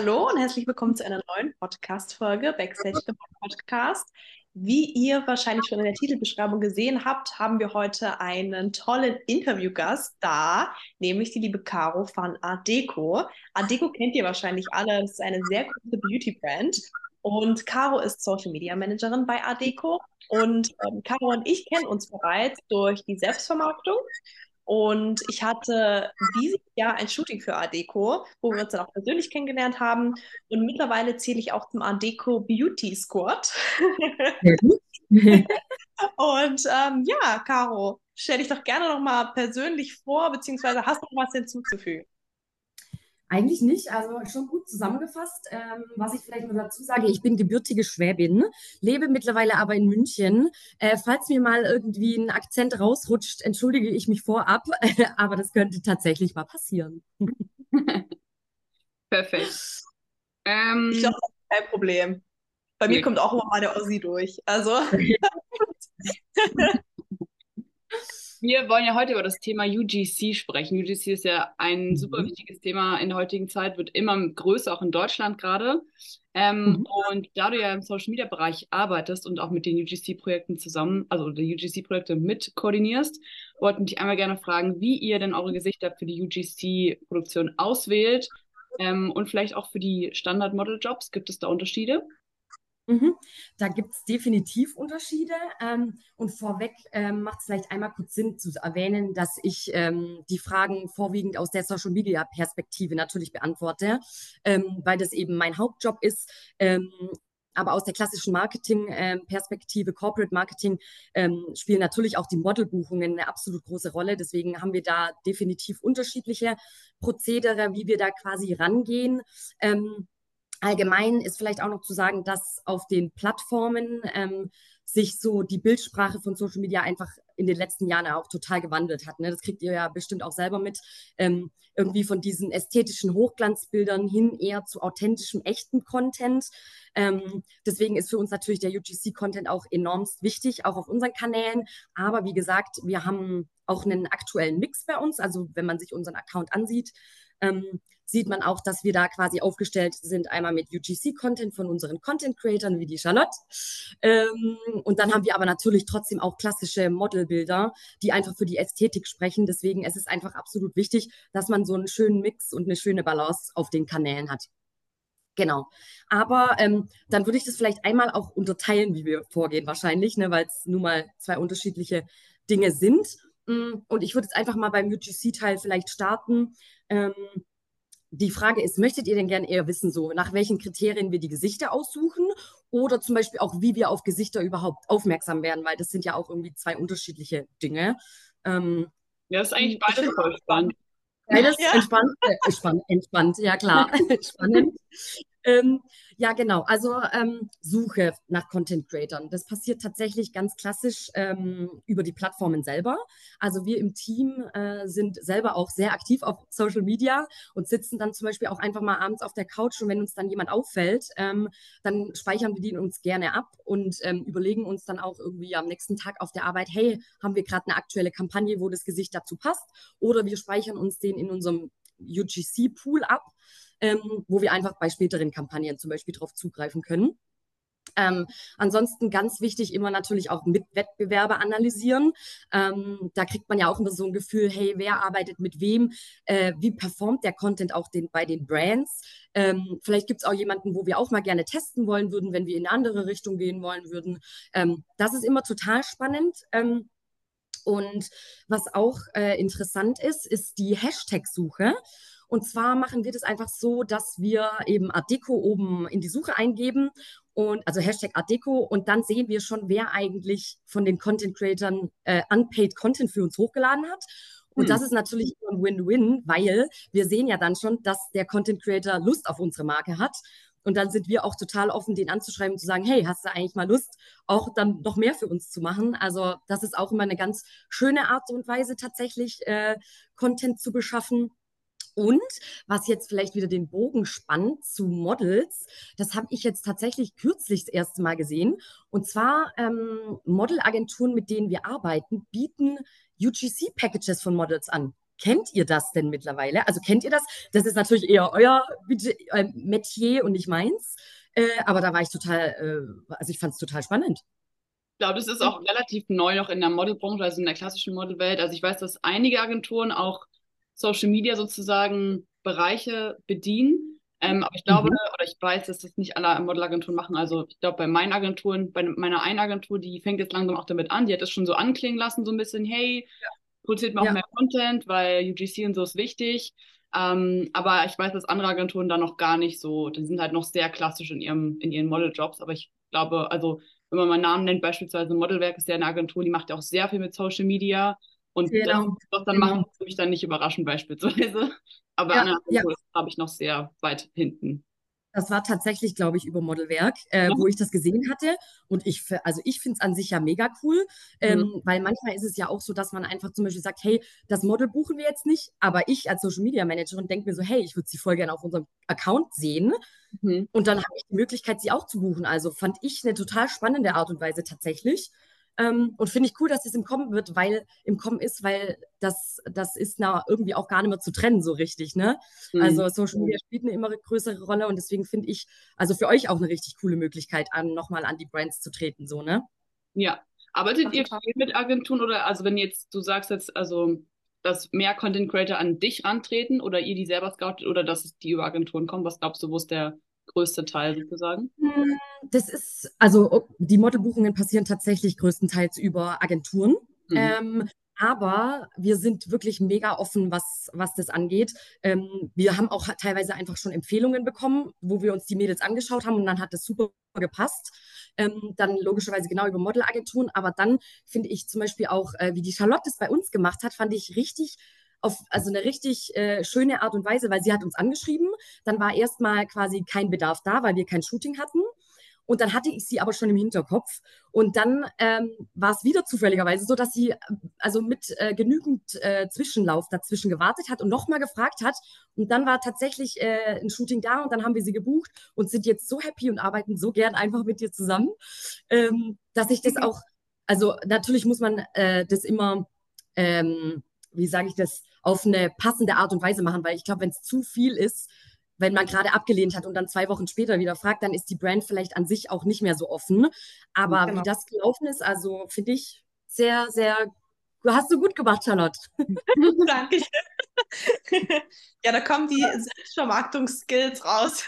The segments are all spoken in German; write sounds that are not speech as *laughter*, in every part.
Hallo und herzlich willkommen zu einer neuen Podcast-Folge Backstage Podcast. Wie ihr wahrscheinlich schon in der Titelbeschreibung gesehen habt, haben wir heute einen tollen Interviewgast da, nämlich die liebe Caro von Adeco. Adeco kennt ihr wahrscheinlich alle, das ist eine sehr große Beauty-Brand. Und Caro ist Social Media Managerin bei Adeco. Und ähm, Caro und ich kennen uns bereits durch die Selbstvermarktung. Und ich hatte dieses Jahr ein Shooting für Adeco, wo wir uns dann auch persönlich kennengelernt haben. Und mittlerweile zähle ich auch zum Adeco Beauty Squad. *laughs* Und ähm, ja, Caro, stell dich doch gerne noch mal persönlich vor, beziehungsweise hast du noch was hinzuzufügen? Eigentlich nicht, also schon gut zusammengefasst. Ähm, was ich vielleicht nur dazu sage, ich bin gebürtige Schwäbin, lebe mittlerweile aber in München. Äh, falls mir mal irgendwie ein Akzent rausrutscht, entschuldige ich mich vorab, *laughs* aber das könnte tatsächlich mal passieren. *laughs* Perfekt. Ähm, ich glaube, das ist kein Problem. Bei mir kommt auch immer mal der Ossi durch. Also. *laughs* Wir wollen ja heute über das Thema UGC sprechen. UGC ist ja ein mhm. super wichtiges Thema in der heutigen Zeit, wird immer größer, auch in Deutschland gerade. Ähm, mhm. Und da du ja im Social Media Bereich arbeitest und auch mit den UGC-Projekten zusammen, also die UGC-Projekte mit koordinierst, wollten dich einmal gerne fragen, wie ihr denn eure Gesichter für die UGC-Produktion auswählt ähm, und vielleicht auch für die Standard-Model-Jobs. Gibt es da Unterschiede? Mhm. Da gibt es definitiv Unterschiede. Ähm, und vorweg ähm, macht es vielleicht einmal kurz Sinn zu erwähnen, dass ich ähm, die Fragen vorwiegend aus der Social Media Perspektive natürlich beantworte, ähm, weil das eben mein Hauptjob ist. Ähm, aber aus der klassischen Marketing-Perspektive, Corporate Marketing, ähm, spielen natürlich auch die Modelbuchungen eine absolut große Rolle. Deswegen haben wir da definitiv unterschiedliche Prozedere, wie wir da quasi rangehen. Allgemein ist vielleicht auch noch zu sagen, dass auf den Plattformen ähm, sich so die Bildsprache von Social Media einfach in den letzten Jahren auch total gewandelt hat. Ne? Das kriegt ihr ja bestimmt auch selber mit. Ähm, irgendwie von diesen ästhetischen Hochglanzbildern hin eher zu authentischem, echten Content. Ähm, deswegen ist für uns natürlich der UGC-Content auch enormst wichtig, auch auf unseren Kanälen. Aber wie gesagt, wir haben auch einen aktuellen Mix bei uns. Also wenn man sich unseren Account ansieht, ähm, sieht man auch, dass wir da quasi aufgestellt sind, einmal mit UGC-Content von unseren Content-Creatern wie die Charlotte. Ähm, und dann haben wir aber natürlich trotzdem auch klassische Modelbilder, die einfach für die Ästhetik sprechen. Deswegen ist es einfach absolut wichtig, dass man so einen schönen Mix und eine schöne Balance auf den Kanälen hat. Genau. Aber ähm, dann würde ich das vielleicht einmal auch unterteilen, wie wir vorgehen, wahrscheinlich, ne, weil es nun mal zwei unterschiedliche Dinge sind. Mm, und ich würde jetzt einfach mal beim UGC-Teil vielleicht starten. Ähm, die Frage ist, möchtet ihr denn gerne eher wissen, so nach welchen Kriterien wir die Gesichter aussuchen oder zum Beispiel auch, wie wir auf Gesichter überhaupt aufmerksam werden, weil das sind ja auch irgendwie zwei unterschiedliche Dinge. Ähm, ja, das ist eigentlich beides voll spannend. Beides ja. entspannt, äh, entspannt, entspannt, ja klar, *laughs* spannend. Ähm, ja, genau. Also ähm, Suche nach Content Creatern. Das passiert tatsächlich ganz klassisch ähm, über die Plattformen selber. Also wir im Team äh, sind selber auch sehr aktiv auf Social Media und sitzen dann zum Beispiel auch einfach mal abends auf der Couch und wenn uns dann jemand auffällt, ähm, dann speichern wir den uns gerne ab und ähm, überlegen uns dann auch irgendwie am nächsten Tag auf der Arbeit, hey, haben wir gerade eine aktuelle Kampagne, wo das Gesicht dazu passt? Oder wir speichern uns den in unserem UGC-Pool ab ähm, wo wir einfach bei späteren Kampagnen zum Beispiel darauf zugreifen können. Ähm, ansonsten ganz wichtig immer natürlich auch mit Wettbewerber analysieren. Ähm, da kriegt man ja auch immer so ein Gefühl, hey, wer arbeitet mit wem? Äh, wie performt der Content auch den, bei den Brands? Ähm, vielleicht gibt es auch jemanden, wo wir auch mal gerne testen wollen würden, wenn wir in eine andere Richtung gehen wollen würden. Ähm, das ist immer total spannend. Ähm, und was auch äh, interessant ist, ist die Hashtag-Suche. Und zwar machen wir das einfach so, dass wir eben Art Deco oben in die Suche eingeben und also Hashtag Art Deco und dann sehen wir schon, wer eigentlich von den Content Creatern äh, unpaid Content für uns hochgeladen hat. Und hm. das ist natürlich ein Win-Win, weil wir sehen ja dann schon, dass der Content Creator Lust auf unsere Marke hat. Und dann sind wir auch total offen, den anzuschreiben und zu sagen, hey, hast du eigentlich mal Lust, auch dann noch mehr für uns zu machen? Also das ist auch immer eine ganz schöne Art und Weise, tatsächlich äh, Content zu beschaffen. Und was jetzt vielleicht wieder den Bogen spannt zu Models, das habe ich jetzt tatsächlich kürzlich das erste Mal gesehen. Und zwar ähm, Modelagenturen, mit denen wir arbeiten, bieten UGC-Packages von Models an. kennt ihr das denn mittlerweile? Also kennt ihr das? Das ist natürlich eher euer äh, Metier und nicht meins. Äh, aber da war ich total, äh, also ich fand es total spannend. Ich glaube, das ist auch relativ neu noch in der Modelbranche, also in der klassischen Modelwelt. Also ich weiß, dass einige Agenturen auch Social Media sozusagen Bereiche bedienen. Ähm, aber ich glaube, mhm. oder ich weiß, dass das nicht alle Modelagenturen machen. Also ich glaube, bei meinen Agenturen, bei meiner einen Agentur, die fängt jetzt langsam auch damit an, die hat das schon so anklingen lassen, so ein bisschen, hey, ja. produziert mal ja. auch mehr Content, weil UGC und so ist wichtig. Ähm, aber ich weiß, dass andere Agenturen da noch gar nicht so, die sind halt noch sehr klassisch in ihrem, in ihren Modeljobs. Aber ich glaube, also wenn man mal Namen nennt, beispielsweise Modelwerk ist ja eine Agentur, die macht ja auch sehr viel mit Social Media. Und genau. das, was dann genau. machen, würde mich dann nicht überraschen, beispielsweise. *laughs* Aber ja, ja. habe ich noch sehr weit hinten. Das war tatsächlich, glaube ich, über Modelwerk, äh, ja. wo ich das gesehen hatte. Und ich, also ich finde es an sich ja mega cool, ähm, mhm. weil manchmal ist es ja auch so, dass man einfach zum Beispiel sagt, hey, das Model buchen wir jetzt nicht, aber ich als Social Media Managerin denke mir so, hey, ich würde sie voll gerne auf unserem Account sehen. Mhm. Und dann habe ich die Möglichkeit, sie auch zu buchen. Also fand ich eine total spannende Art und Weise tatsächlich. Ähm, und finde ich cool, dass es im Kommen wird, weil im Kommen ist, weil das, das ist na, irgendwie auch gar nicht mehr zu trennen, so richtig. Ne? Mhm. Also Social Media spielt eine immer größere Rolle und deswegen finde ich, also für euch auch eine richtig coole Möglichkeit, an, nochmal an die Brands zu treten, so, ne? Ja. Arbeitet Ach, ihr viel mit Agenturen oder also wenn jetzt, du sagst jetzt, also dass mehr Content Creator an dich antreten oder ihr die selber scoutet oder dass die über Agenturen kommen, was glaubst du, wo ist der größte Teil sozusagen? Hm, das ist, also die Modelbuchungen passieren tatsächlich größtenteils über Agenturen. Mhm. Ähm, aber wir sind wirklich mega offen, was, was das angeht. Ähm, wir haben auch teilweise einfach schon Empfehlungen bekommen, wo wir uns die Mädels angeschaut haben und dann hat das super gepasst. Ähm, dann logischerweise genau über Modelagenturen. Aber dann finde ich zum Beispiel auch, äh, wie die Charlotte es bei uns gemacht hat, fand ich richtig auf also eine richtig äh, schöne Art und Weise, weil sie hat uns angeschrieben. Dann war erstmal quasi kein Bedarf da, weil wir kein Shooting hatten. Und dann hatte ich sie aber schon im Hinterkopf. Und dann ähm, war es wieder zufälligerweise so, dass sie also mit äh, genügend äh, Zwischenlauf dazwischen gewartet hat und nochmal gefragt hat. Und dann war tatsächlich äh, ein Shooting da und dann haben wir sie gebucht und sind jetzt so happy und arbeiten so gern einfach mit dir zusammen, ähm, dass ich das mhm. auch, also natürlich muss man äh, das immer, ähm, wie sage ich das, auf eine passende Art und Weise machen, weil ich glaube, wenn es zu viel ist, wenn man gerade abgelehnt hat und dann zwei Wochen später wieder fragt, dann ist die Brand vielleicht an sich auch nicht mehr so offen. Aber genau. wie das gelaufen ist, also finde ich sehr, sehr, du hast du gut gemacht, Charlotte. *laughs* Danke. *laughs* ja, da kommen die Selbstvermarktungsskills raus.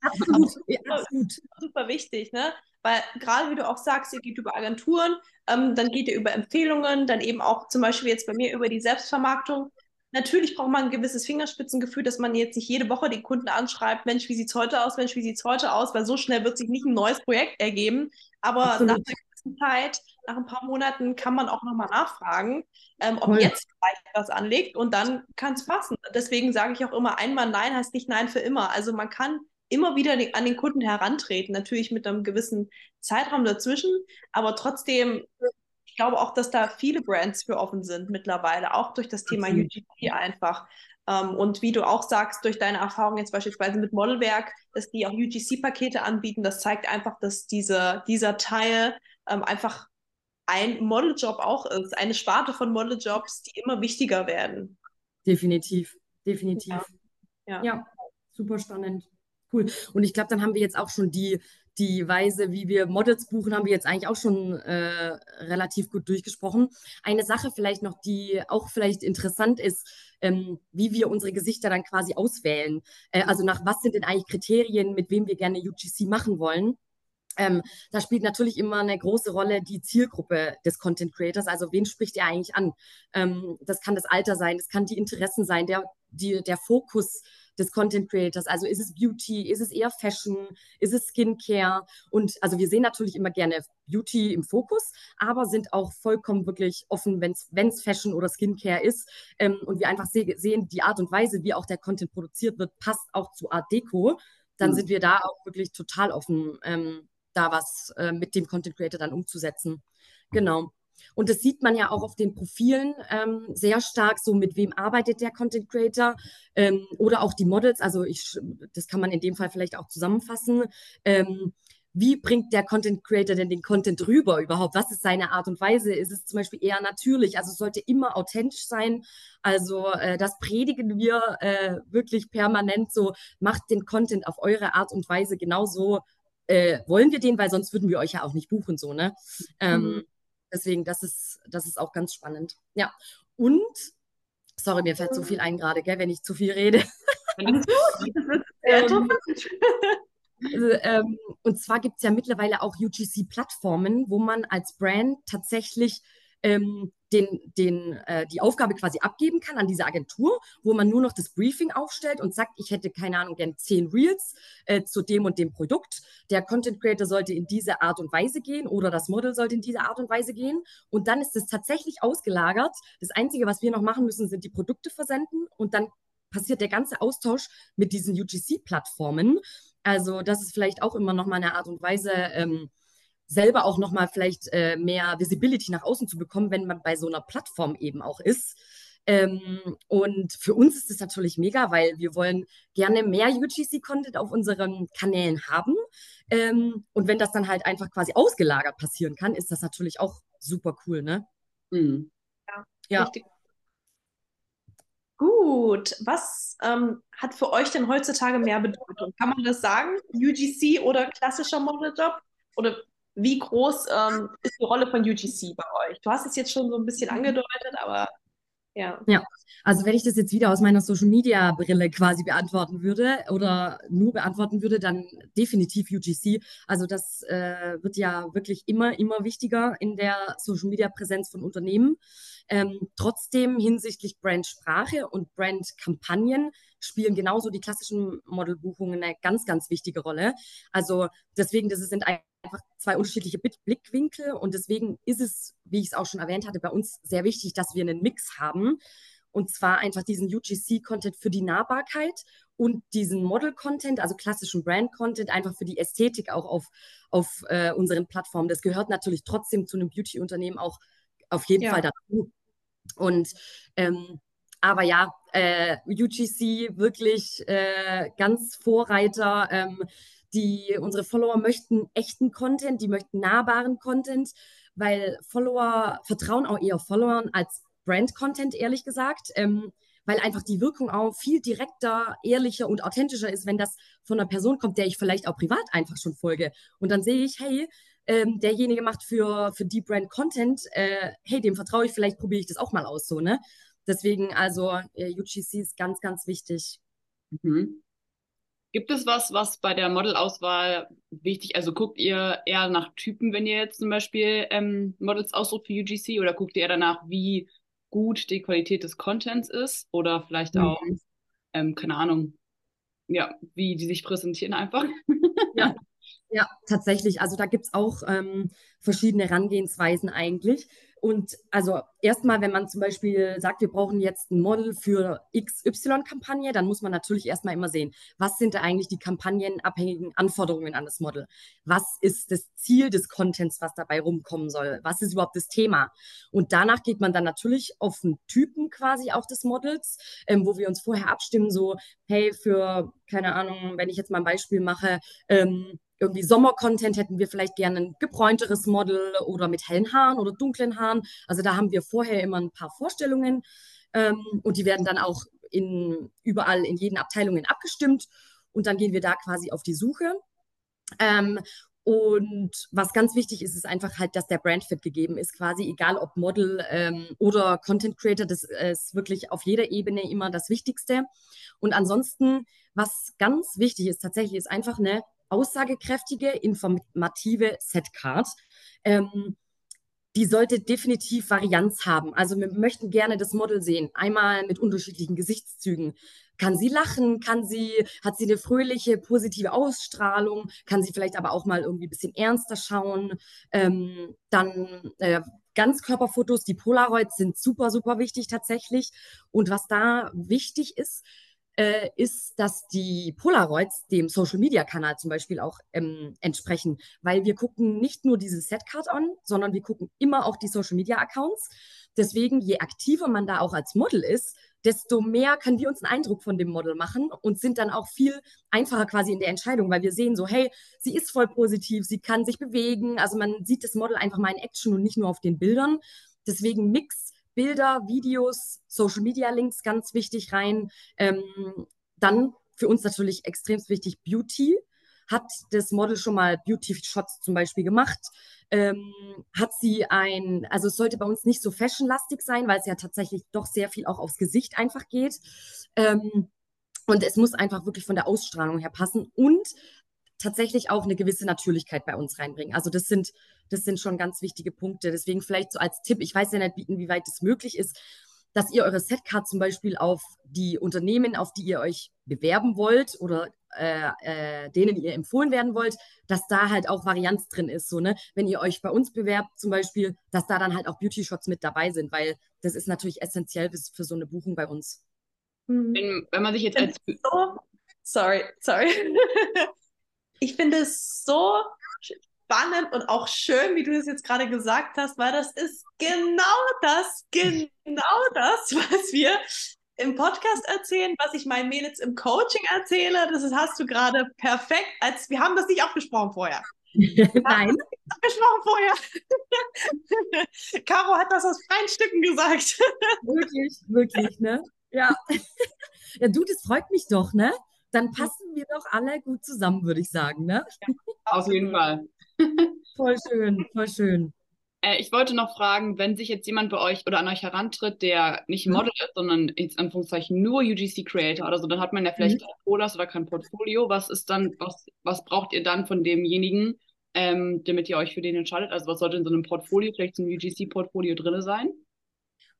Absolut, ja, *laughs* absolut. Super wichtig, ne? Weil gerade wie du auch sagst, ihr geht über Agenturen, ähm, dann geht ihr über Empfehlungen, dann eben auch zum Beispiel jetzt bei mir über die Selbstvermarktung. Natürlich braucht man ein gewisses Fingerspitzengefühl, dass man jetzt nicht jede Woche den Kunden anschreibt, Mensch, wie sieht es heute aus, Mensch, wie sieht es heute aus, weil so schnell wird sich nicht ein neues Projekt ergeben. Aber Absolut. nach einer gewissen Zeit, nach ein paar Monaten kann man auch nochmal nachfragen, ähm, ob cool. jetzt vielleicht was anlegt und dann kann es passen. Deswegen sage ich auch immer, einmal Nein heißt nicht Nein für immer. Also man kann immer wieder an den Kunden herantreten, natürlich mit einem gewissen Zeitraum dazwischen, aber trotzdem, ich glaube auch, dass da viele Brands für offen sind mittlerweile, auch durch das Thema UGC einfach. Ähm, und wie du auch sagst, durch deine Erfahrung jetzt beispielsweise mit Modelwerk, dass die auch UGC-Pakete anbieten, das zeigt einfach, dass diese, dieser Teil ähm, einfach ein Modeljob auch ist, eine Sparte von Modeljobs, die immer wichtiger werden. Definitiv, definitiv. Ja, ja. ja super spannend. Cool. Und ich glaube, dann haben wir jetzt auch schon die, die Weise, wie wir Models buchen, haben wir jetzt eigentlich auch schon äh, relativ gut durchgesprochen. Eine Sache vielleicht noch, die auch vielleicht interessant ist, ähm, wie wir unsere Gesichter dann quasi auswählen. Äh, also nach was sind denn eigentlich Kriterien, mit wem wir gerne UGC machen wollen? Ähm, da spielt natürlich immer eine große Rolle die Zielgruppe des Content Creators. Also wen spricht er eigentlich an? Ähm, das kann das Alter sein, das kann die Interessen sein, der, die, der Fokus des Content Creators. Also ist es Beauty, ist es eher Fashion, ist es Skincare? Und also wir sehen natürlich immer gerne Beauty im Fokus, aber sind auch vollkommen wirklich offen, wenn es Fashion oder Skincare ist. Ähm, und wir einfach se sehen, die Art und Weise, wie auch der Content produziert wird, passt auch zu Art Deco. Dann mhm. sind wir da auch wirklich total offen, ähm, da was äh, mit dem Content Creator dann umzusetzen. Genau. Und das sieht man ja auch auf den Profilen ähm, sehr stark, so mit wem arbeitet der Content Creator ähm, oder auch die Models. Also ich, das kann man in dem Fall vielleicht auch zusammenfassen. Ähm, wie bringt der Content Creator denn den Content rüber überhaupt? Was ist seine Art und Weise? Ist es zum Beispiel eher natürlich? Also es sollte immer authentisch sein. Also äh, das predigen wir äh, wirklich permanent so, macht den Content auf eure Art und Weise genauso. Äh, wollen wir den, weil sonst würden wir euch ja auch nicht buchen, so, ne? Ähm, mhm. Deswegen, das ist, das ist auch ganz spannend. Ja. Und, sorry, mir fällt so viel ein gerade, gell, wenn ich zu viel rede. *laughs* ähm, also, ähm, und zwar gibt es ja mittlerweile auch UGC-Plattformen, wo man als Brand tatsächlich ähm, den, den, äh, die Aufgabe quasi abgeben kann an diese Agentur, wo man nur noch das Briefing aufstellt und sagt, ich hätte keine Ahnung, gern zehn Reels äh, zu dem und dem Produkt. Der Content Creator sollte in diese Art und Weise gehen oder das Model sollte in diese Art und Weise gehen. Und dann ist es tatsächlich ausgelagert. Das Einzige, was wir noch machen müssen, sind die Produkte versenden und dann passiert der ganze Austausch mit diesen UGC-Plattformen. Also das ist vielleicht auch immer noch mal eine Art und Weise, ähm, selber auch noch mal vielleicht äh, mehr Visibility nach außen zu bekommen, wenn man bei so einer Plattform eben auch ist. Ähm, und für uns ist es natürlich mega, weil wir wollen gerne mehr UGC-Content auf unseren Kanälen haben. Ähm, und wenn das dann halt einfach quasi ausgelagert passieren kann, ist das natürlich auch super cool, ne? Mhm. Ja, ja. Richtig. Gut, was ähm, hat für euch denn heutzutage mehr Bedeutung? Kann man das sagen? UGC oder klassischer Modeljob? Oder wie groß ähm, ist die Rolle von UGC bei euch? Du hast es jetzt schon so ein bisschen angedeutet, aber ja. Ja, also wenn ich das jetzt wieder aus meiner Social Media Brille quasi beantworten würde oder nur beantworten würde, dann definitiv UGC. Also das äh, wird ja wirklich immer, immer wichtiger in der Social Media Präsenz von Unternehmen. Ähm, trotzdem hinsichtlich Brandsprache und Brandkampagnen spielen genauso die klassischen Modelbuchungen eine ganz, ganz wichtige Rolle. Also deswegen, das sind einfach zwei unterschiedliche Blickwinkel und deswegen ist es, wie ich es auch schon erwähnt hatte, bei uns sehr wichtig, dass wir einen Mix haben. Und zwar einfach diesen UGC-Content für die Nahbarkeit und diesen Model-Content, also klassischen Brand-Content, einfach für die Ästhetik auch auf, auf äh, unseren Plattformen. Das gehört natürlich trotzdem zu einem Beauty-Unternehmen auch auf jeden ja. Fall dazu. Und ähm, aber ja, äh, UGC wirklich äh, ganz Vorreiter. Ähm, die unsere Follower möchten echten Content, die möchten nahbaren Content, weil Follower vertrauen auch eher Followern als Brand-Content, ehrlich gesagt. Ähm, weil einfach die Wirkung auch viel direkter, ehrlicher und authentischer ist, wenn das von einer Person kommt, der ich vielleicht auch privat einfach schon folge. Und dann sehe ich, hey, ähm, derjenige macht für, für Deep Brand Content, äh, hey, dem vertraue ich, vielleicht probiere ich das auch mal aus, so, ne? Deswegen, also äh, UGC ist ganz, ganz wichtig. Mhm. Gibt es was, was bei der Modelauswahl wichtig, also guckt ihr eher nach Typen, wenn ihr jetzt zum Beispiel ähm, Models aussucht für UGC oder guckt ihr eher danach, wie gut die Qualität des Contents ist oder vielleicht mhm. auch, ähm, keine Ahnung, ja, wie die sich präsentieren einfach? Ja, *laughs* ja, tatsächlich. Also da gibt es auch ähm, verschiedene Herangehensweisen eigentlich. Und also erstmal, wenn man zum Beispiel sagt, wir brauchen jetzt ein Model für XY-Kampagne, dann muss man natürlich erstmal immer sehen, was sind da eigentlich die kampagnenabhängigen Anforderungen an das Model? Was ist das Ziel des Contents, was dabei rumkommen soll? Was ist überhaupt das Thema? Und danach geht man dann natürlich auf den Typen quasi auch des Models, ähm, wo wir uns vorher abstimmen, so, hey, für, keine Ahnung, wenn ich jetzt mal ein Beispiel mache, ähm, irgendwie Sommer-Content hätten wir vielleicht gerne ein gebräunteres Model oder mit hellen Haaren oder dunklen Haaren. Also da haben wir vorher immer ein paar Vorstellungen ähm, und die werden dann auch in, überall in jeden Abteilungen abgestimmt und dann gehen wir da quasi auf die Suche. Ähm, und was ganz wichtig ist, ist einfach halt, dass der Brandfit gegeben ist, quasi egal ob Model ähm, oder Content Creator, das ist wirklich auf jeder Ebene immer das Wichtigste. Und ansonsten, was ganz wichtig ist tatsächlich, ist einfach eine aussagekräftige, informative Setcard. Ähm, die sollte definitiv Varianz haben. Also wir möchten gerne das Model sehen, einmal mit unterschiedlichen Gesichtszügen. Kann sie lachen? Kann sie, hat sie eine fröhliche, positive Ausstrahlung? Kann sie vielleicht aber auch mal irgendwie ein bisschen ernster schauen? Ähm, dann äh, Ganzkörperfotos, die Polaroids sind super, super wichtig tatsächlich. Und was da wichtig ist, äh, ist, dass die Polaroids dem Social-Media-Kanal zum Beispiel auch ähm, entsprechen, weil wir gucken nicht nur diese Setcard an, sondern wir gucken immer auch die Social-Media-Accounts. Deswegen, je aktiver man da auch als Model ist, desto mehr können wir uns einen Eindruck von dem Model machen und sind dann auch viel einfacher quasi in der Entscheidung, weil wir sehen so, hey, sie ist voll positiv, sie kann sich bewegen. Also man sieht das Model einfach mal in Action und nicht nur auf den Bildern. Deswegen Mix Bilder, Videos, Social Media Links ganz wichtig rein. Ähm, dann für uns natürlich extrem wichtig Beauty. Hat das Model schon mal Beauty-Shots zum Beispiel gemacht? Ähm, hat sie ein, also es sollte bei uns nicht so fashionlastig sein, weil es ja tatsächlich doch sehr viel auch aufs Gesicht einfach geht. Ähm, und es muss einfach wirklich von der Ausstrahlung her passen und tatsächlich auch eine gewisse Natürlichkeit bei uns reinbringen. Also das sind, das sind schon ganz wichtige Punkte. Deswegen vielleicht so als Tipp, ich weiß ja nicht, inwieweit das möglich ist, dass ihr eure Setcard zum Beispiel auf die Unternehmen, auf die ihr euch bewerben wollt oder äh, äh, denen ihr empfohlen werden wollt, dass da halt auch Varianz drin ist. So, ne? Wenn ihr euch bei uns bewerbt zum Beispiel, dass da dann halt auch Beauty-Shots mit dabei sind, weil das ist natürlich essentiell für so eine Buchung bei uns. Hm. Wenn, wenn man sich jetzt als... So, sorry, sorry. *laughs* ich finde es so spannend und auch schön, wie du es jetzt gerade gesagt hast, weil das ist genau das, genau das, was wir im Podcast erzählen, was ich meinen Mädels im Coaching erzähle. Das ist, hast du gerade perfekt, als wir haben das nicht abgesprochen vorher. *laughs* Nein. Abgesprochen vorher. *laughs* Caro hat das aus freien Stücken gesagt. *laughs* wirklich, wirklich, ne? Ja. Ja, du, das freut mich doch, ne? Dann passen wir doch alle gut zusammen, würde ich sagen, ne? Ja, auf jeden Fall. Voll schön, voll schön. Äh, ich wollte noch fragen, wenn sich jetzt jemand bei euch oder an euch herantritt, der nicht mhm. Model ist, sondern in Anführungszeichen nur UGC Creator oder so, dann hat man ja vielleicht mhm. kein Polas oder kein Portfolio. Was ist dann, was, was braucht ihr dann von demjenigen, ähm, damit ihr euch für den entscheidet? Also was sollte in so einem Portfolio, vielleicht so ein UGC-Portfolio drin sein?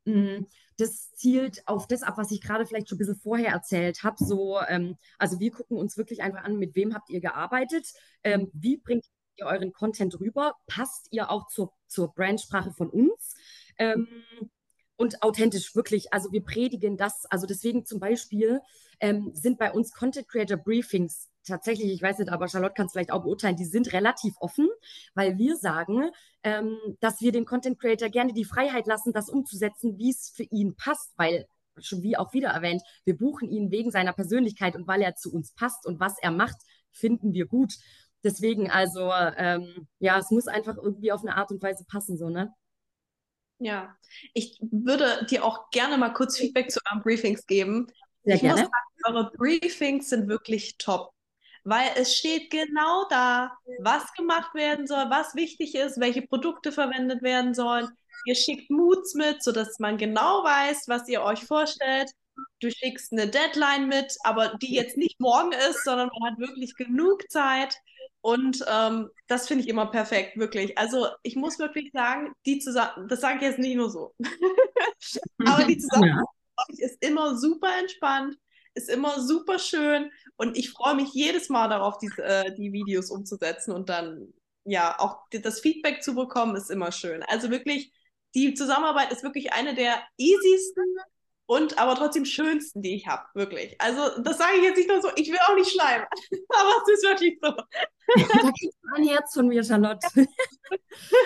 Mhm. Das zielt auf das ab, was ich gerade vielleicht schon ein bisschen vorher erzählt habe. So, ähm, also wir gucken uns wirklich einfach an, mit wem habt ihr gearbeitet, ähm, wie bringt ihr euren Content rüber? Passt ihr auch zur, zur Brandsprache von uns? Ähm, und authentisch, wirklich. Also wir predigen das. Also deswegen zum Beispiel ähm, sind bei uns Content Creator Briefings tatsächlich, ich weiß nicht, aber Charlotte kann es vielleicht auch beurteilen, die sind relativ offen, weil wir sagen, ähm, dass wir dem Content Creator gerne die Freiheit lassen, das umzusetzen, wie es für ihn passt, weil schon wie auch wieder erwähnt, wir buchen ihn wegen seiner Persönlichkeit und weil er zu uns passt und was er macht, finden wir gut. Deswegen, also, ähm, ja, es muss einfach irgendwie auf eine Art und Weise passen, so, ne? Ja, ich würde dir auch gerne mal kurz Feedback zu euren Briefings geben. Sehr ich gerne. muss sagen, eure Briefings sind wirklich top, weil es steht genau da, was gemacht werden soll, was wichtig ist, welche Produkte verwendet werden sollen. Ihr schickt Moods mit, sodass man genau weiß, was ihr euch vorstellt. Du schickst eine Deadline mit, aber die jetzt nicht morgen ist, sondern man hat wirklich genug Zeit. Und ähm, das finde ich immer perfekt, wirklich. Also ich muss wirklich sagen, die zusammen, das sage ich jetzt nicht nur so, *laughs* aber die *laughs* Zusammenarbeit ja. ist immer super entspannt, ist immer super schön und ich freue mich jedes Mal darauf, die, äh, die Videos umzusetzen und dann ja auch das Feedback zu bekommen, ist immer schön. Also wirklich, die Zusammenarbeit ist wirklich eine der easiesten und aber trotzdem schönsten, die ich habe, wirklich. Also das sage ich jetzt nicht nur so, ich will auch nicht schleimen, *laughs* aber es ist wirklich so. da kriegst du ein Herz von mir, Charlotte.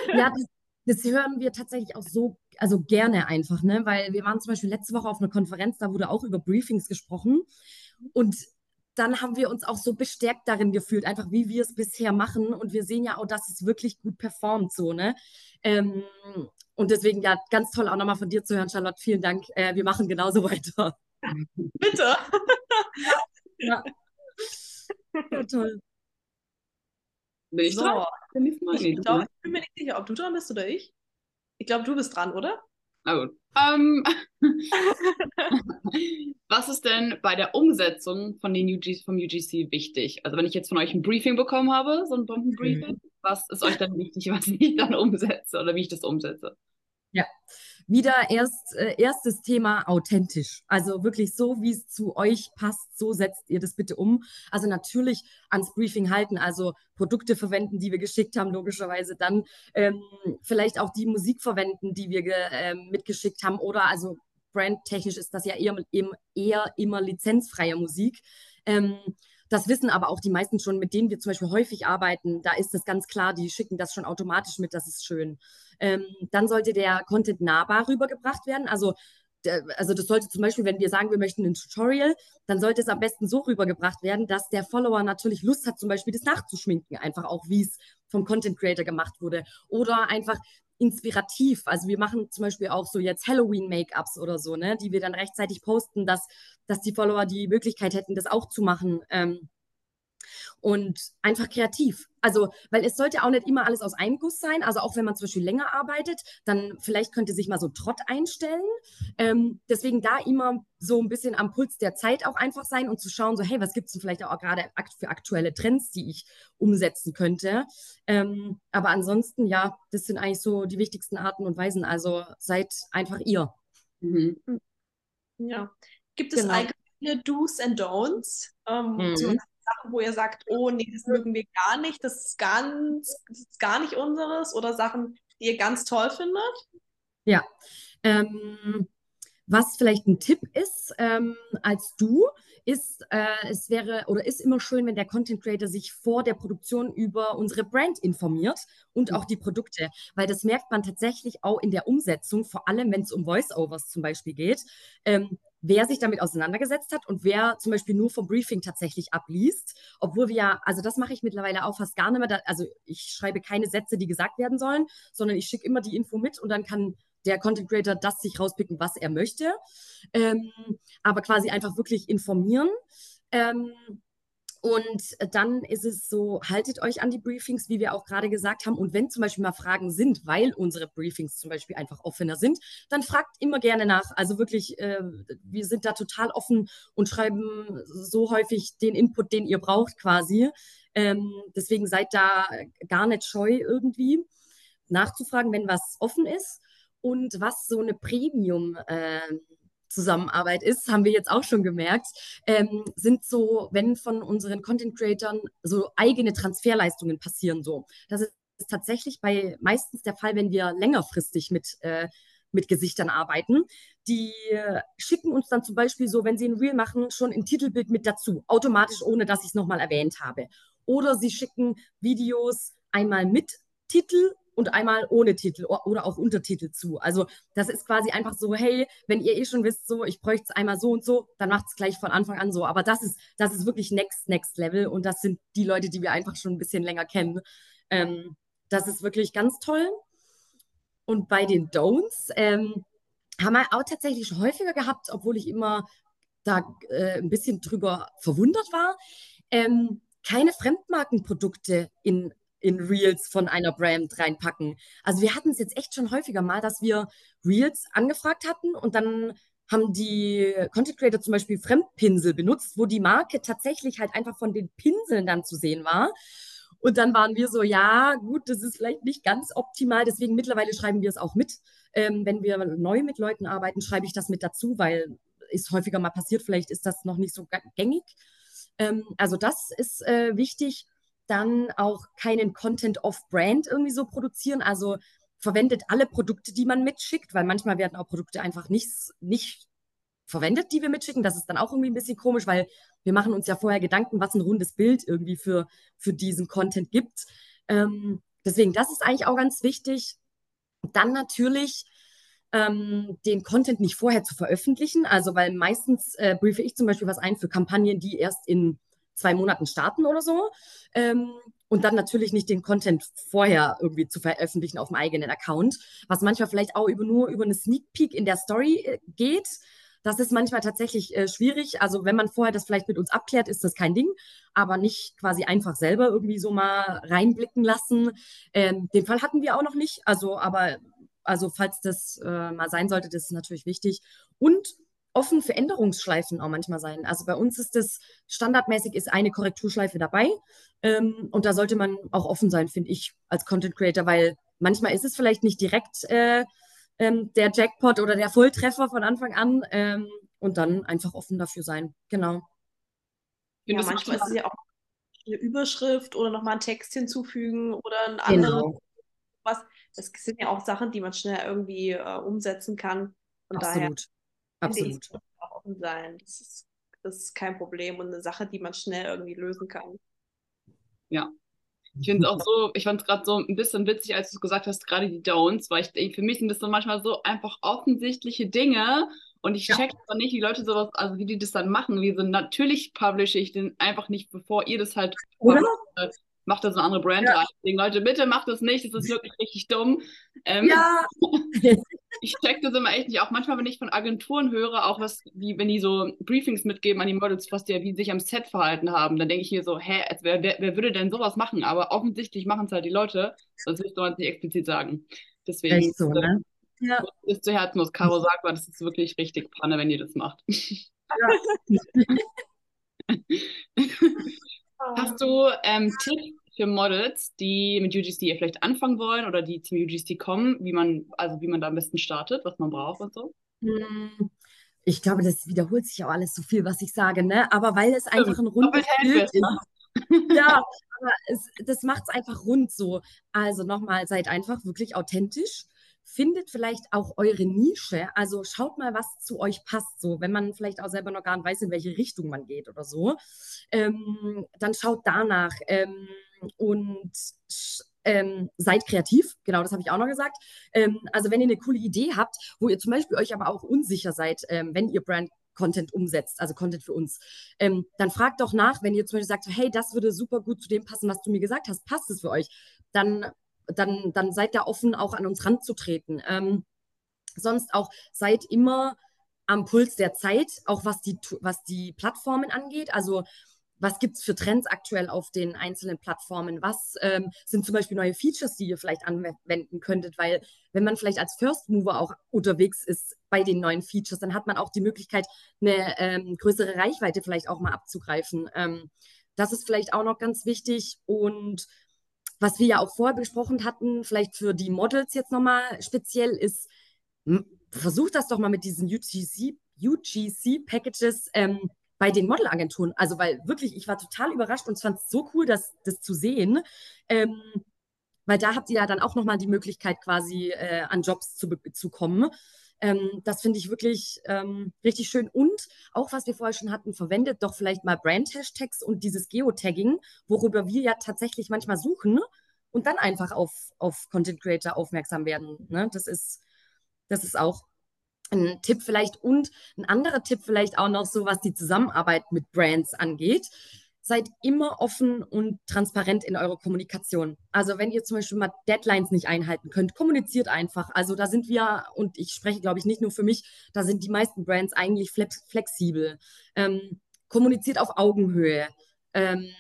ja, das, das, hören wir tatsächlich auch so, also gerne einfach, ne? Weil wir waren zum Beispiel letzte Woche auf einer Konferenz, da wurde auch über Briefings gesprochen und dann haben wir uns auch so bestärkt darin gefühlt, einfach wie wir es bisher machen. Und wir sehen ja auch, dass es wirklich gut performt, so, ne? Ähm, und deswegen, ja, ganz toll auch nochmal von dir zu hören, Charlotte. Vielen Dank. Äh, wir machen genauso *laughs* weiter. Bitte. ja. ja. toll. Bin ich so. dran? Bin ich, ich, glaub, ich bin mir nicht sicher, ob du dran bist oder ich. Ich glaube, du bist dran, oder? Na gut. Ähm, *laughs* was ist denn bei der Umsetzung von den UG, vom UGC wichtig? Also wenn ich jetzt von euch ein Briefing bekommen habe, so ein Bombenbriefing, mhm. was ist euch dann wichtig, was ich dann umsetze oder wie ich das umsetze? Ja, wieder erst äh, erstes Thema authentisch. Also wirklich so, wie es zu euch passt, so setzt ihr das bitte um. Also natürlich ans Briefing halten, also Produkte verwenden, die wir geschickt haben, logischerweise dann ähm, vielleicht auch die Musik verwenden, die wir äh, mitgeschickt haben oder also brandtechnisch ist das ja eher, eher immer lizenzfreie Musik. Ähm, das wissen aber auch die meisten schon, mit denen wir zum Beispiel häufig arbeiten. Da ist es ganz klar, die schicken das schon automatisch mit, das ist schön. Ähm, dann sollte der Content nahbar rübergebracht werden. Also also das sollte zum Beispiel, wenn wir sagen, wir möchten ein Tutorial, dann sollte es am besten so rübergebracht werden, dass der Follower natürlich Lust hat, zum Beispiel das nachzuschminken, einfach auch wie es vom Content Creator gemacht wurde. Oder einfach inspirativ. Also wir machen zum Beispiel auch so jetzt Halloween-Make-ups oder so, ne, die wir dann rechtzeitig posten, dass, dass die Follower die Möglichkeit hätten, das auch zu machen. Ähm, und einfach kreativ. Also, weil es sollte auch nicht immer alles aus einem Guss sein. Also auch wenn man zum Beispiel länger arbeitet, dann vielleicht könnte sich mal so Trott einstellen. Ähm, deswegen da immer so ein bisschen am Puls der Zeit auch einfach sein und zu schauen, so hey, was gibt es denn vielleicht auch gerade für aktuelle Trends, die ich umsetzen könnte. Ähm, aber ansonsten, ja, das sind eigentlich so die wichtigsten Arten und Weisen. Also seid einfach ihr. Mhm. Ja. Gibt es genau. eigene Do's and Don'ts? Ähm, mhm. Sachen, wo ihr sagt, oh nee, das mögen wir gar nicht, das ist ganz, das ist gar nicht unseres oder Sachen, die ihr ganz toll findet? Ja. Ähm, was vielleicht ein Tipp ist ähm, als du, ist, äh, es wäre oder ist immer schön, wenn der Content Creator sich vor der Produktion über unsere Brand informiert und auch die Produkte, weil das merkt man tatsächlich auch in der Umsetzung, vor allem wenn es um Voice-Overs zum Beispiel geht. Ähm, wer sich damit auseinandergesetzt hat und wer zum Beispiel nur vom Briefing tatsächlich abliest, obwohl wir ja, also das mache ich mittlerweile auch fast gar nicht mehr, da, also ich schreibe keine Sätze, die gesagt werden sollen, sondern ich schicke immer die Info mit und dann kann der Content Creator das sich rauspicken, was er möchte, ähm, aber quasi einfach wirklich informieren. Ähm, und dann ist es so, haltet euch an die Briefings, wie wir auch gerade gesagt haben. Und wenn zum Beispiel mal Fragen sind, weil unsere Briefings zum Beispiel einfach offener sind, dann fragt immer gerne nach. Also wirklich, äh, wir sind da total offen und schreiben so häufig den Input, den ihr braucht quasi. Ähm, deswegen seid da gar nicht scheu irgendwie nachzufragen, wenn was offen ist. Und was so eine Premium- äh, Zusammenarbeit ist, haben wir jetzt auch schon gemerkt, ähm, sind so, wenn von unseren Content Creatern so eigene Transferleistungen passieren so. Das ist tatsächlich bei meistens der Fall, wenn wir längerfristig mit äh, mit Gesichtern arbeiten. Die schicken uns dann zum Beispiel so, wenn sie ein Reel machen, schon ein Titelbild mit dazu, automatisch, ohne dass ich es nochmal erwähnt habe. Oder sie schicken Videos einmal mit Titel und einmal ohne Titel oder auch Untertitel zu. Also das ist quasi einfach so, hey, wenn ihr eh schon wisst, so, ich bräuchte es einmal so und so, dann macht es gleich von Anfang an so. Aber das ist, das ist wirklich next, next level und das sind die Leute, die wir einfach schon ein bisschen länger kennen. Ähm, das ist wirklich ganz toll. Und bei den Don'ts ähm, haben wir auch tatsächlich schon häufiger gehabt, obwohl ich immer da äh, ein bisschen drüber verwundert war. Ähm, keine Fremdmarkenprodukte in in Reels von einer Brand reinpacken. Also wir hatten es jetzt echt schon häufiger mal, dass wir Reels angefragt hatten und dann haben die Content Creator zum Beispiel Fremdpinsel benutzt, wo die Marke tatsächlich halt einfach von den Pinseln dann zu sehen war. Und dann waren wir so, ja, gut, das ist vielleicht nicht ganz optimal. Deswegen mittlerweile schreiben wir es auch mit. Ähm, wenn wir neu mit Leuten arbeiten, schreibe ich das mit dazu, weil ist häufiger mal passiert. Vielleicht ist das noch nicht so gängig. Ähm, also das ist äh, wichtig dann auch keinen Content off-Brand irgendwie so produzieren. Also verwendet alle Produkte, die man mitschickt, weil manchmal werden auch Produkte einfach nicht, nicht verwendet, die wir mitschicken. Das ist dann auch irgendwie ein bisschen komisch, weil wir machen uns ja vorher Gedanken, was ein rundes Bild irgendwie für, für diesen Content gibt. Ähm, deswegen, das ist eigentlich auch ganz wichtig. Dann natürlich ähm, den Content nicht vorher zu veröffentlichen. Also, weil meistens äh, briefe ich zum Beispiel was ein für Kampagnen, die erst in zwei Monaten starten oder so. Ähm, und dann natürlich nicht den Content vorher irgendwie zu veröffentlichen auf dem eigenen Account, was manchmal vielleicht auch über, nur über eine Sneak Peek in der Story äh, geht. Das ist manchmal tatsächlich äh, schwierig. Also wenn man vorher das vielleicht mit uns abklärt, ist das kein Ding, aber nicht quasi einfach selber irgendwie so mal reinblicken lassen. Ähm, den Fall hatten wir auch noch nicht. Also, aber also falls das äh, mal sein sollte, das ist natürlich wichtig. Und offen für Änderungsschleifen auch manchmal sein. Also bei uns ist das standardmäßig ist eine Korrekturschleife dabei ähm, und da sollte man auch offen sein, finde ich, als Content Creator, weil manchmal ist es vielleicht nicht direkt äh, ähm, der Jackpot oder der Volltreffer von Anfang an ähm, und dann einfach offen dafür sein. Genau. Ja, manchmal ist es ja auch eine Überschrift oder nochmal ein Text hinzufügen oder ein anderes genau. was. Das sind ja auch Sachen, die man schnell irgendwie äh, umsetzen kann. Von Absolut. daher Absolut. auch offen sein. Das ist, das ist kein Problem und eine Sache, die man schnell irgendwie lösen kann. Ja. Ich finde es auch so, ich fand es gerade so ein bisschen witzig, als du gesagt hast, gerade die Don'ts, weil ich, für mich sind das so manchmal so einfach offensichtliche Dinge Und ich check aber nicht, wie Leute sowas, also wie die das dann machen. Wie so, natürlich publishe ich den einfach nicht, bevor ihr das halt macht das eine andere Brand ja. rein. Deswegen, Leute, bitte macht das nicht, das ist wirklich richtig dumm. Ähm, ja. *laughs* ich check das immer echt nicht. Auch manchmal, wenn ich von Agenturen höre, auch was, wie wenn die so Briefings mitgeben an die Models, was die, wie sich am Set verhalten haben, dann denke ich mir so, hä, wer, wer, wer würde denn sowas machen? Aber offensichtlich machen es halt die Leute, sonst müsste man es nicht explizit sagen. Deswegen echt so, ne? ja. ist zu Herzen, was Caro sagt, weil das ist wirklich richtig Panne, wenn ihr das macht. Ja. *laughs* *laughs* Hast du ähm, Tipps für Models, die mit UGC vielleicht anfangen wollen oder die zum UGC kommen, wie man, also wie man da am besten startet, was man braucht und so? Hm, ich glaube, das wiederholt sich auch alles so viel, was ich sage, ne? Aber weil es einfach ein rundes Bild ist. ja, aber es, das macht es einfach rund so. Also nochmal, seid einfach wirklich authentisch findet vielleicht auch eure Nische. Also schaut mal, was zu euch passt. So, wenn man vielleicht auch selber noch gar nicht weiß, in welche Richtung man geht oder so, ähm, dann schaut danach ähm, und ähm, seid kreativ. Genau, das habe ich auch noch gesagt. Ähm, also wenn ihr eine coole Idee habt, wo ihr zum Beispiel euch aber auch unsicher seid, ähm, wenn ihr Brand Content umsetzt, also Content für uns, ähm, dann fragt doch nach, wenn ihr zum Beispiel sagt, hey, das würde super gut zu dem passen, was du mir gesagt hast, passt es für euch? Dann dann, dann seid da offen, auch an uns ranzutreten. Ähm, sonst auch seid immer am Puls der Zeit, auch was die, was die Plattformen angeht. Also was gibt es für Trends aktuell auf den einzelnen Plattformen? Was ähm, sind zum Beispiel neue Features, die ihr vielleicht anwenden könntet? Weil wenn man vielleicht als First Mover auch unterwegs ist bei den neuen Features, dann hat man auch die Möglichkeit, eine ähm, größere Reichweite vielleicht auch mal abzugreifen. Ähm, das ist vielleicht auch noch ganz wichtig. Und was wir ja auch vorher besprochen hatten, vielleicht für die Models jetzt nochmal speziell, ist, versucht das doch mal mit diesen UGC, UGC-Packages ähm, bei den Modelagenturen. Also, weil wirklich, ich war total überrascht und fand es so cool, das, das zu sehen. Ähm, weil da habt ihr ja dann auch nochmal die Möglichkeit, quasi äh, an Jobs zu, zu kommen. Ähm, das finde ich wirklich ähm, richtig schön. Und auch, was wir vorher schon hatten, verwendet doch vielleicht mal Brand-Hashtags und dieses Geotagging, worüber wir ja tatsächlich manchmal suchen und dann einfach auf, auf Content Creator aufmerksam werden. Ne? Das, ist, das ist auch ein Tipp vielleicht. Und ein anderer Tipp vielleicht auch noch so, was die Zusammenarbeit mit Brands angeht seid immer offen und transparent in eurer Kommunikation. Also wenn ihr zum Beispiel mal Deadlines nicht einhalten könnt, kommuniziert einfach. Also da sind wir, und ich spreche, glaube ich, nicht nur für mich, da sind die meisten Brands eigentlich flex flexibel. Ähm, kommuniziert auf Augenhöhe. Ähm,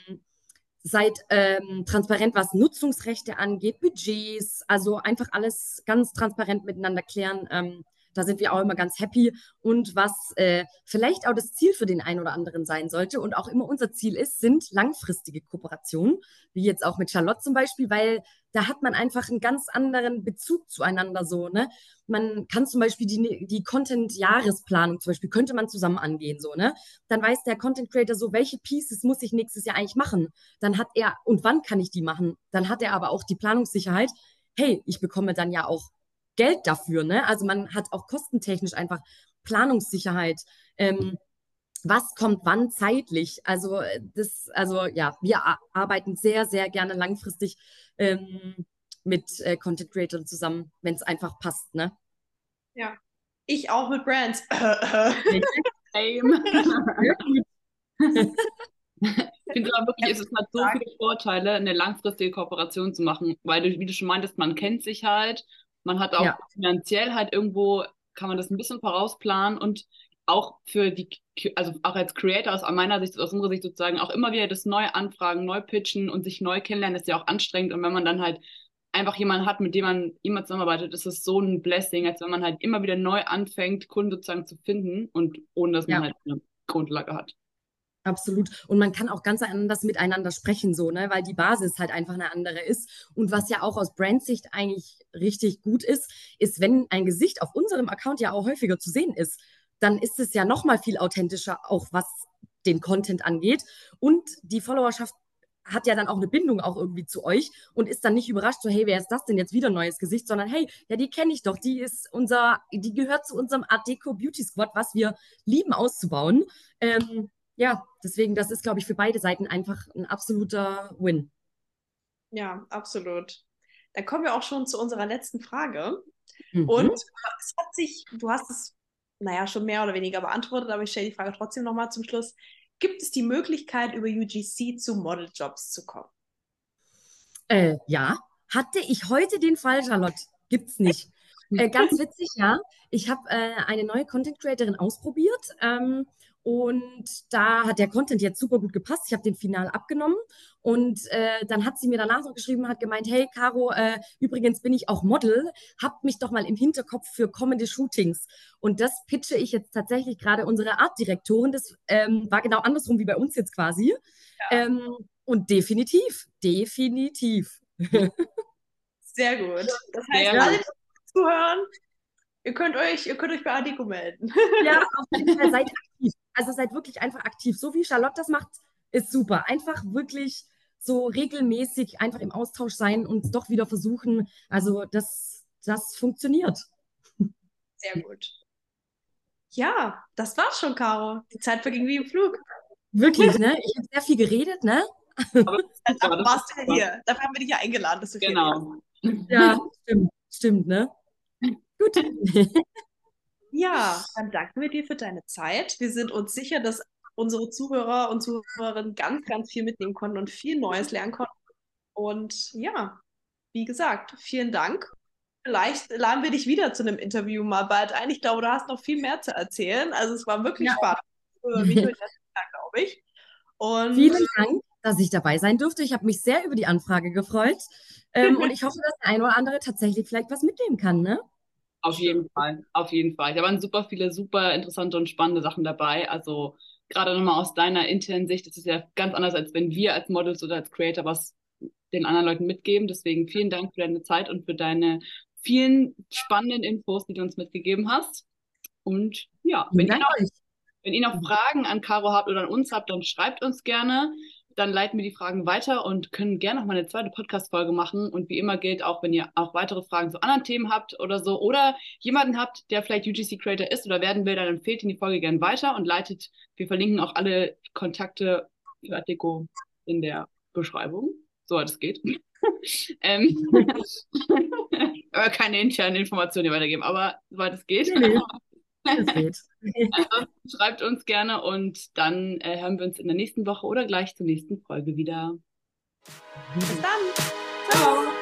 seid ähm, transparent, was Nutzungsrechte angeht, Budgets, also einfach alles ganz transparent miteinander klären. Ähm, da sind wir auch immer ganz happy. Und was äh, vielleicht auch das Ziel für den einen oder anderen sein sollte und auch immer unser Ziel ist, sind langfristige Kooperationen, wie jetzt auch mit Charlotte zum Beispiel, weil da hat man einfach einen ganz anderen Bezug zueinander so. Ne? Man kann zum Beispiel die, die Content-Jahresplanung zum Beispiel, könnte man zusammen angehen, so, ne? Dann weiß der Content Creator so, welche Pieces muss ich nächstes Jahr eigentlich machen? Dann hat er, und wann kann ich die machen? Dann hat er aber auch die Planungssicherheit. Hey, ich bekomme dann ja auch Geld dafür. Ne? Also man hat auch kostentechnisch einfach Planungssicherheit. Ähm, was kommt wann zeitlich? Also äh, das, also ja, wir arbeiten sehr, sehr gerne langfristig ähm, mit äh, Content Creators zusammen, wenn es einfach passt, ne? Ja. Ich auch mit Brands. *laughs* *laughs* ich finde aber wirklich, es halt so viele Vorteile, eine langfristige Kooperation zu machen, weil du, wie du schon meintest, man kennt sich halt man hat auch ja. finanziell halt irgendwo, kann man das ein bisschen vorausplanen und auch für die, also auch als Creator aus meiner Sicht, aus unserer Sicht sozusagen, auch immer wieder das neu anfragen, neu pitchen und sich neu kennenlernen, ist ja auch anstrengend. Und wenn man dann halt einfach jemanden hat, mit dem man immer zusammenarbeitet, ist das so ein Blessing, als wenn man halt immer wieder neu anfängt, Kunden sozusagen zu finden und ohne dass man ja. halt eine Grundlage hat. Absolut. Und man kann auch ganz anders miteinander sprechen, so, ne, weil die Basis halt einfach eine andere ist. Und was ja auch aus Brandsicht eigentlich richtig gut ist, ist, wenn ein Gesicht auf unserem Account ja auch häufiger zu sehen ist, dann ist es ja nochmal viel authentischer, auch was den Content angeht. Und die Followerschaft hat ja dann auch eine Bindung auch irgendwie zu euch und ist dann nicht überrascht, so, hey, wer ist das denn jetzt wieder neues Gesicht, sondern hey, ja, die kenne ich doch, die ist unser, die gehört zu unserem Art Deco Beauty Squad, was wir lieben auszubauen. Ähm, ja, deswegen, das ist, glaube ich, für beide Seiten einfach ein absoluter Win. Ja, absolut. Dann kommen wir auch schon zu unserer letzten Frage. Mhm. Und es hat sich, du hast es naja, schon mehr oder weniger beantwortet, aber ich stelle die Frage trotzdem nochmal zum Schluss. Gibt es die Möglichkeit, über UGC zu Modeljobs zu kommen? Äh, ja, hatte ich heute den Fall, Charlotte. Gibt's nicht. *laughs* Äh, ganz witzig, ja. Ich habe äh, eine neue Content Creatorin ausprobiert ähm, und da hat der Content jetzt super gut gepasst. Ich habe den final abgenommen und äh, dann hat sie mir danach noch geschrieben, hat gemeint, hey Caro, äh, übrigens bin ich auch Model, habt mich doch mal im Hinterkopf für kommende Shootings. Und das pitche ich jetzt tatsächlich gerade unsere Artdirektorin. Das ähm, war genau andersrum wie bei uns jetzt quasi. Ja. Ähm, und definitiv, definitiv. Sehr gut. Das heißt, Sehr alle, die zuhören, ihr könnt euch, ihr könnt euch bei Adiko melden. *laughs* Ja, auf jeden Fall *laughs* seid aktiv. Also seid wirklich einfach aktiv. So wie Charlotte das macht, ist super. Einfach wirklich so regelmäßig einfach im Austausch sein und doch wieder versuchen. Also das, das funktioniert. Sehr gut. Ja, das war's schon, Caro. Die Zeit verging wie im Flug. Wirklich, ne? Ich habe sehr viel geredet, ne? Aber dafür *laughs* warst du ja hier. Dafür haben wir dich ja eingeladen, dass du Genau. Ja, stimmt, stimmt, ne? Gut. *laughs* Ja, dann danken wir dir für deine Zeit. Wir sind uns sicher, dass unsere Zuhörer und Zuhörerinnen ganz, ganz viel mitnehmen konnten und viel Neues lernen konnten. Und ja, wie gesagt, vielen Dank. Vielleicht laden wir dich wieder zu einem Interview mal bald ein. Ich glaube, du hast noch viel mehr zu erzählen. Also es war wirklich ja. *laughs* mich und glaube ich. Und Vielen Dank, dass ich dabei sein durfte. Ich habe mich sehr über die Anfrage gefreut. Ähm, und ich hoffe, dass der eine oder andere tatsächlich vielleicht was mitnehmen kann, ne? Auf jeden Fall, auf jeden Fall. Da waren super viele, super interessante und spannende Sachen dabei. Also gerade nochmal aus deiner internen Sicht, das ist ja ganz anders, als wenn wir als Models oder als Creator was den anderen Leuten mitgeben. Deswegen vielen Dank für deine Zeit und für deine vielen spannenden Infos, die du uns mitgegeben hast. Und ja, wenn ihr, noch, wenn ihr noch Fragen an Caro habt oder an uns habt, dann schreibt uns gerne dann leiten wir die Fragen weiter und können gerne noch mal eine zweite Podcast-Folge machen. Und wie immer gilt auch, wenn ihr auch weitere Fragen zu anderen Themen habt oder so oder jemanden habt, der vielleicht UGC Creator ist oder werden will, dann empfehlt ihn die Folge gerne weiter und leitet, wir verlinken auch alle Kontakte für Artikel in der Beschreibung, soweit es geht. *laughs* ähm, *laughs* *laughs* aber keine internen Informationen weitergeben, aber soweit es geht. Nee, *laughs* also, schreibt uns gerne und dann äh, hören wir uns in der nächsten Woche oder gleich zur nächsten Folge wieder. Bis dann. Ciao.